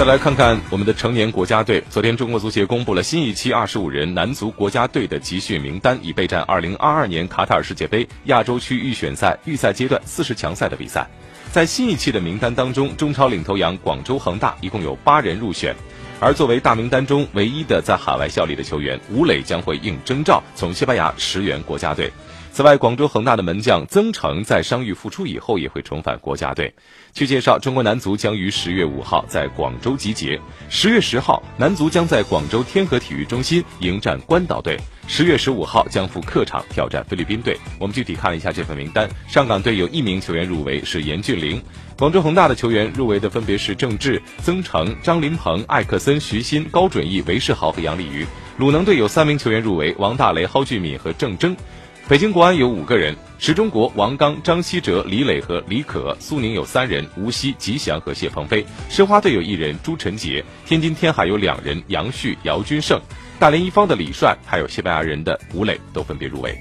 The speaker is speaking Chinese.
再来看看我们的成年国家队。昨天，中国足协公布了新一期二十五人男足国家队的集训名单，以备战二零二二年卡塔尔世界杯亚洲区预选赛预赛阶段四十强赛的比赛。在新一期的名单当中，中超领头羊广州恒大一共有八人入选，而作为大名单中唯一的在海外效力的球员，吴磊将会应征召从西班牙驰援国家队。此外，广州恒大的门将曾诚在伤愈复出以后也会重返国家队。据介绍，中国男足将于十月五号在广州集结，十月十号男足将在广州天河体育中心迎战关岛队，十月十五号将赴客场挑战菲律宾队。我们具体看了一下这份名单，上港队有一名球员入围，是严俊凌；广州恒大的球员入围的分别是郑智、曾诚、张琳芃、艾克森、徐新、高准翼、韦世豪和杨立瑜；鲁能队有三名球员入围，王大雷、蒿俊闵和郑铮。北京国安有五个人，石中国、王刚、张稀哲、李磊和李可；苏宁有三人，吴曦、吉祥和谢鹏飞；申花队有一人，朱晨杰；天津天海有两人，杨旭、姚军胜；大连一方的李帅，还有西班牙人的吴磊，都分别入围。